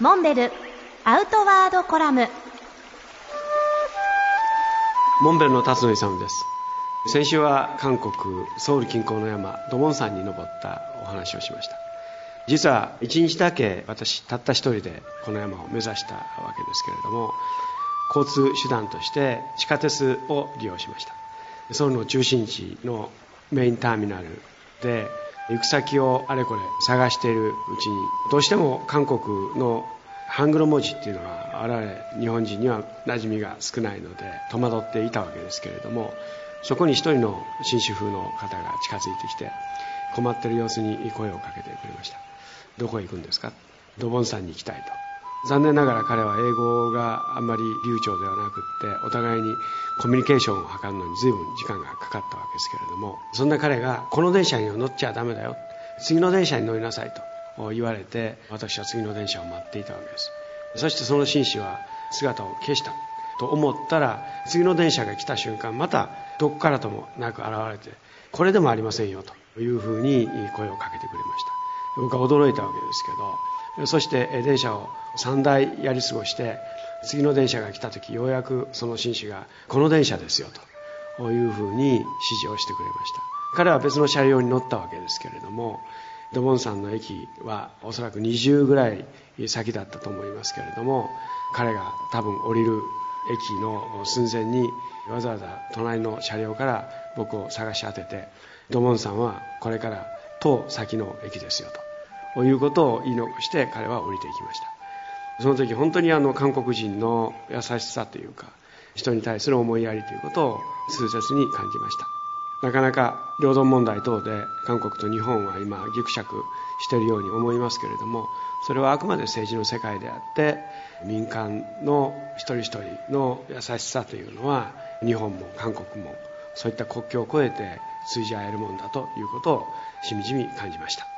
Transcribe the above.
モンベルアウトワードコラム。モンベルの辰野勇です。先週は韓国ソウル近郊の山ドモン山に登ったお話をしました。実は一日だけ私たった一人でこの山を目指したわけですけれども交通手段として地下鉄を利用しました。ソウルの中心地のメインターミナルで行く先をあれこれ探しているうちにどうしても韓国のハングル文字っていうのは我々日本人には馴染みが少ないので戸惑っていたわけですけれどもそこに一人の紳士風の方が近づいてきて困ってる様子に声をかけてくれました。どこへ行くんですか？ドボンさんに行きたいと。残念ながら彼は英語があんまり流暢ではなくってお互いにコミュニケーションを図るのに随分時間がかかったわけですけれどもそんな彼がこの電車には乗っちゃダメだよ次の電車に乗りなさいと言われて私は次の電車を待っていたわけです。そしてその紳士は姿を消したと思ったら次の電車が来た瞬間またどこからともなく現れてこれでもありませんよというふうに声をかけてくれました。僕は驚いたわけですけどそして電車を3台やり過ごして次の電車が来た時ようやくその紳士がこの電車ですよというふうに指示をしてくれました。彼は別の車両に乗ったわけですけれどもドボン山の駅はおそらく20ぐらい先だったと思いますけれども彼が多分降りる駅の寸前にわざわざ隣の車両から僕を探し当ててドボン山はこれから当先の駅ですよと。ということを言い残して彼は降りていきました。その時本当にあの韓国人の優しさというか人に対する思いやりということを痛切に感じました。なかなか領土問題等で韓国と日本は今ぎくしゃくしているように思いますけれどもそれはあくまで政治の世界であって民間の一人一人の優しさというのは日本も韓国もそういった国境を越えて通じ合えるもんだということをしみじみ感じました。